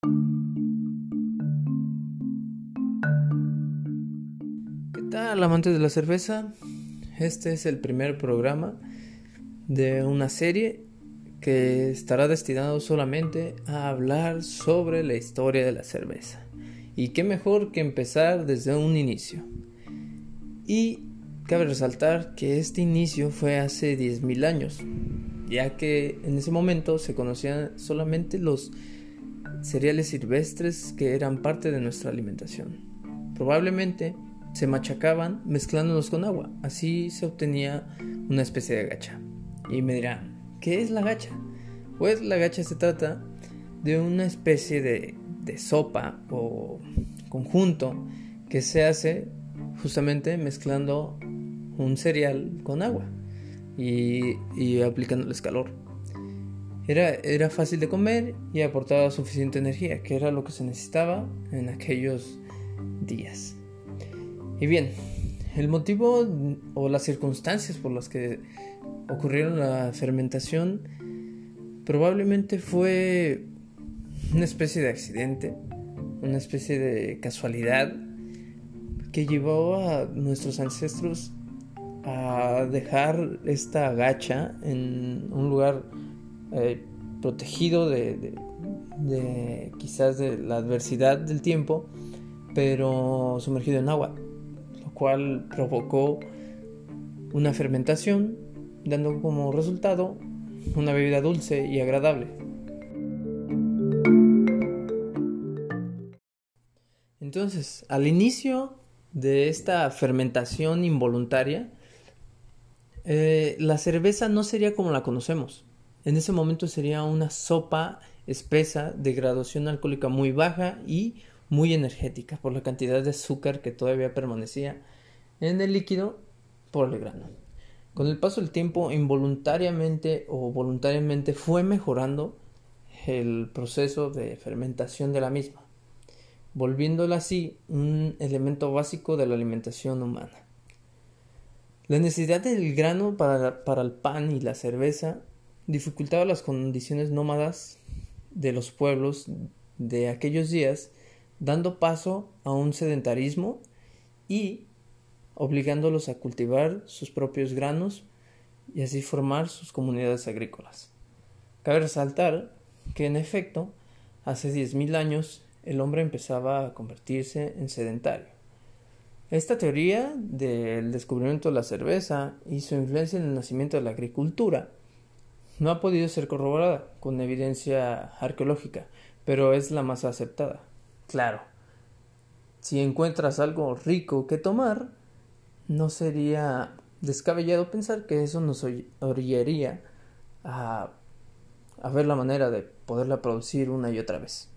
¿Qué tal amantes de la cerveza? Este es el primer programa de una serie que estará destinado solamente a hablar sobre la historia de la cerveza. Y qué mejor que empezar desde un inicio. Y cabe resaltar que este inicio fue hace 10.000 años, ya que en ese momento se conocían solamente los cereales silvestres que eran parte de nuestra alimentación. Probablemente se machacaban mezclándolos con agua, así se obtenía una especie de gacha. Y me dirán, ¿qué es la gacha? Pues la gacha se trata de una especie de, sopa o conjunto que se hace justamente mezclando un cereal con agua y, y aplicándoles calor. Era, era fácil de comer y aportaba suficiente energía, que era lo que se necesitaba en aquellos días. Y bien, el motivo o las circunstancias por las que ocurrieron la fermentación probablemente fue una especie de accidente, una especie de casualidad que llevó a nuestros ancestros a dejar esta gacha en un lugar eh, protegido de, quizás de la adversidad del tiempo, pero sumergido en agua, lo cual provocó una fermentación, dando como resultado una bebida dulce y agradable. Entonces, al inicio de esta fermentación involuntaria, eh, la cerveza no sería como la conocemos. En ese momento sería una sopa espesa de graduación alcohólica muy baja y muy energética por la cantidad de azúcar que todavía permanecía en el líquido por el grano. Con el paso del tiempo, involuntariamente o voluntariamente fue mejorando el proceso de fermentación de la misma, volviéndola así un elemento básico de la alimentación humana. La necesidad del grano para, para el pan y la cerveza dificultaba las condiciones nómadas de los pueblos de aquellos días, dando paso a un sedentarismo y obligándolos a cultivar sus propios granos y así formar sus comunidades agrícolas. Cabe resaltar que en efecto, hace 10.000 años el hombre empezaba a convertirse en sedentario. Esta teoría del descubrimiento de la cerveza y su influencia en el nacimiento de la agricultura no ha podido ser corroborada con evidencia arqueológica, pero es la más aceptada. Claro, si encuentras algo rico que tomar, no sería descabellado pensar que eso nos orillaría a, a ver la manera de poderla producir una y otra vez.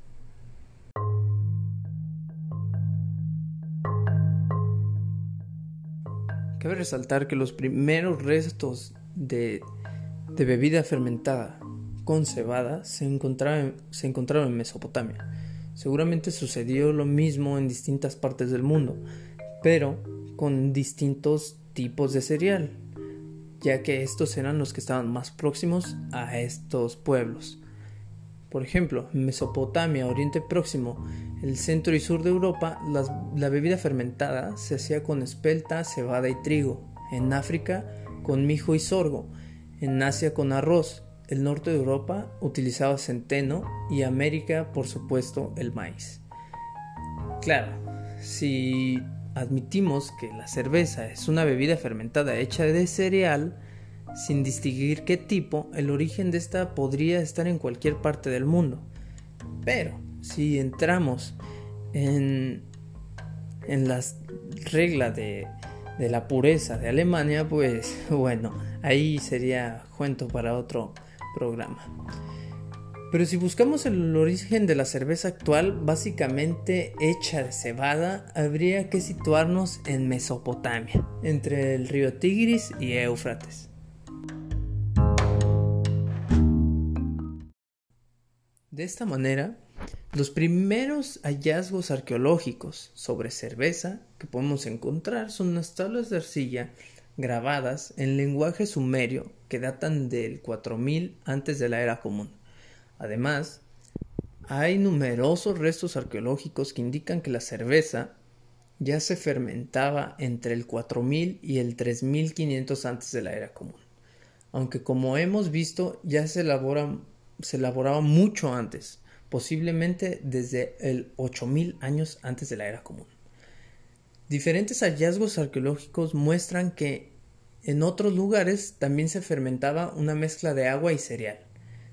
Cabe resaltar que los primeros restos de de bebida fermentada con cebada se, se encontraron en Mesopotamia. Seguramente sucedió lo mismo en distintas partes del mundo, pero con distintos tipos de cereal, ya que estos eran los que estaban más próximos a estos pueblos. Por ejemplo, en Mesopotamia, Oriente Próximo, el centro y sur de Europa, la bebida fermentada se hacía con espelta, cebada y trigo. En África, con mijo y sorgo en Asia con arroz, el norte de Europa utilizaba centeno y América, por supuesto, el maíz. Claro, si admitimos que la cerveza es una bebida fermentada hecha de cereal, sin distinguir qué tipo, el origen de esta podría estar en cualquier parte del mundo. Pero si entramos en, en las reglas de de la pureza de Alemania, pues bueno, ahí sería cuento para otro programa. Pero si buscamos el origen de la cerveza actual, básicamente hecha de cebada, habría que situarnos en Mesopotamia, entre el río Tigris y Éufrates. De esta manera, los primeros hallazgos arqueológicos sobre cerveza que podemos encontrar son unas tablas de arcilla grabadas en lenguaje sumerio que datan del 4000 antes de la era común. Además, hay numerosos restos arqueológicos que indican que la cerveza ya se fermentaba entre el 4000 y el 3500 antes de la era común. Aunque como hemos visto ya se, se elaboraba mucho antes, posiblemente desde el 8000 años antes de la era común. Diferentes hallazgos arqueológicos muestran que en otros lugares también se fermentaba una mezcla de agua y cereal.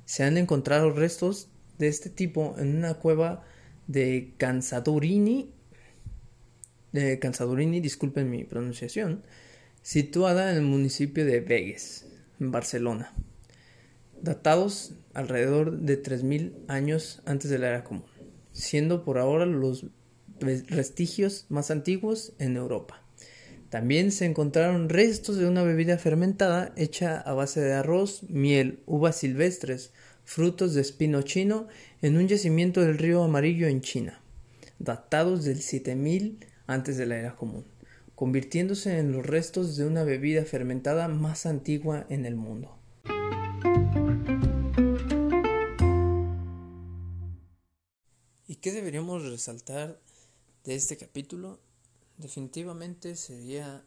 Se han encontrado restos de este tipo en una cueva de Cansadurini, de Cansadurini, disculpen mi pronunciación, situada en el municipio de Vegas, en Barcelona, datados alrededor de 3.000 años antes de la era común, siendo por ahora los vestigios más antiguos en Europa. También se encontraron restos de una bebida fermentada hecha a base de arroz, miel, uvas silvestres, frutos de espino chino en un yacimiento del río Amarillo en China, datados del 7000 antes de la era común, convirtiéndose en los restos de una bebida fermentada más antigua en el mundo. ¿Y qué deberíamos resaltar de este capítulo? Definitivamente sería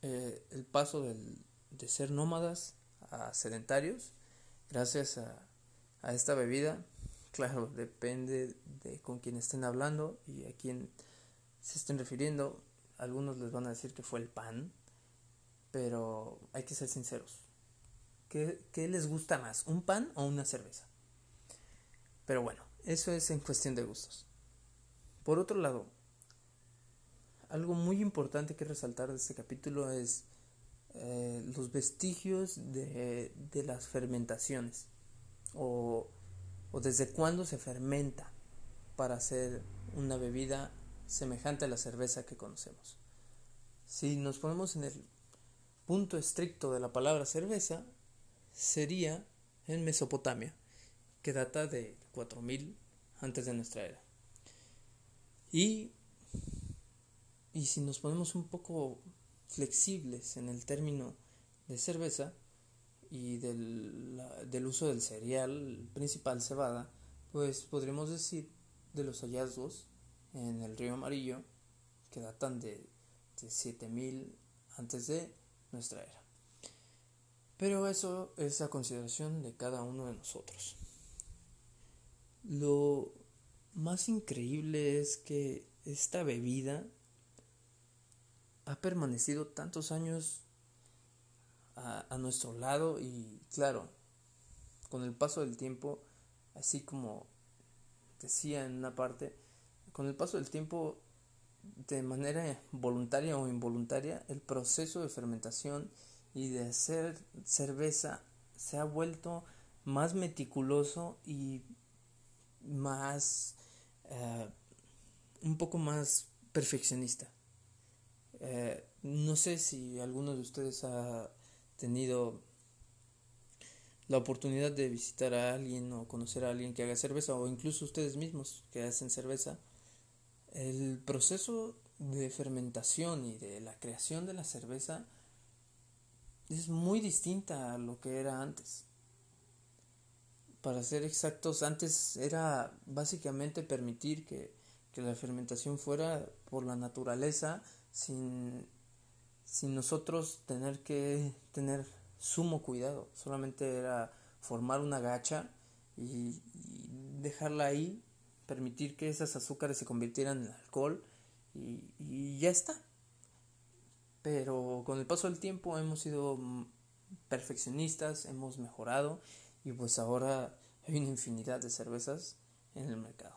eh, el paso de ser nómadas a sedentarios gracias a, a esta bebida. Claro, depende de con quién estén hablando y a quién se estén refiriendo. Algunos les van a decir que fue el pan, pero hay que ser sinceros. ¿Qué, ¿Qué, les gusta más, un pan o una cerveza? Pero bueno, eso es en cuestión de gustos. Por otro lado, algo muy importante que resaltar de este capítulo es eh, los vestigios de, las fermentaciones o, o desde cuándo se fermenta para hacer una bebida semejante a la cerveza que conocemos. Si nos ponemos en el punto estricto de la palabra cerveza, sería en Mesopotamia, que data de 4000 antes de nuestra era. Y y si nos ponemos un poco flexibles en el término de cerveza y del, del uso del cereal principal cebada, pues podríamos decir de los hallazgos en el río Amarillo que datan de, de 7000 antes de nuestra era. Pero eso es a consideración de cada uno de nosotros. Lo más increíble es que esta bebida ha permanecido tantos años a, nuestro lado y claro, con el paso del tiempo, así como decía en una parte, con el paso del tiempo, de manera voluntaria o involuntaria, el proceso de fermentación y de hacer cerveza se ha vuelto más meticuloso y más, eh, un poco más perfeccionista. Eh, no sé si alguno de ustedes ha tenido la oportunidad de visitar a alguien o conocer a alguien que haga cerveza o incluso ustedes mismos que hacen cerveza. El proceso de fermentación y de la creación de la cerveza es muy distinta a lo que era antes. Para ser exactos, antes era básicamente permitir que, que la fermentación fuera por la naturaleza sin, sin nosotros tener que tener sumo cuidado. Solamente era formar una gacha y, dejarla ahí, permitir que esas azúcares se convirtieran en alcohol y, y ya está. Pero con el paso del tiempo hemos sido perfeccionistas, hemos mejorado y pues ahora hay una infinidad de cervezas en el mercado.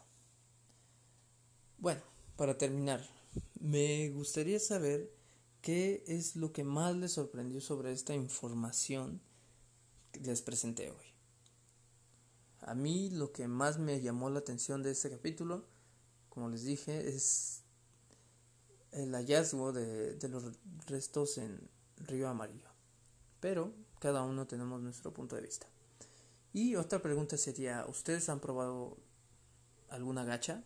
Bueno, para terminar, me gustaría saber qué es lo que más les sorprendió sobre esta información que les presenté hoy. A mí lo que más me llamó la atención de este capítulo, como les dije, es el hallazgo de, de los restos en Río Amarillo. Pero cada uno tenemos nuestro punto de vista. Y otra pregunta sería, ¿ustedes han probado alguna gacha?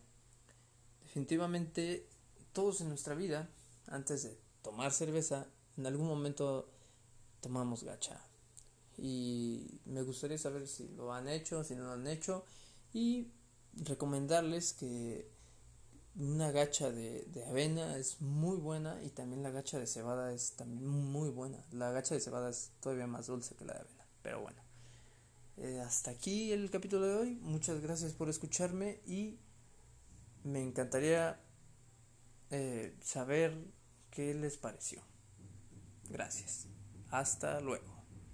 Definitivamente todos en nuestra vida, antes de tomar cerveza, en algún momento tomamos gacha. Y me gustaría saber si lo han hecho, si no lo han hecho. Y recomendarles que una gacha de, de, avena es muy buena y también la gacha de cebada es también muy buena. La gacha de cebada es todavía más dulce que la de avena, pero bueno. Eh, hasta aquí el capítulo de hoy. Muchas gracias por escucharme y me encantaría eh, saber qué les pareció. Gracias. Hasta luego.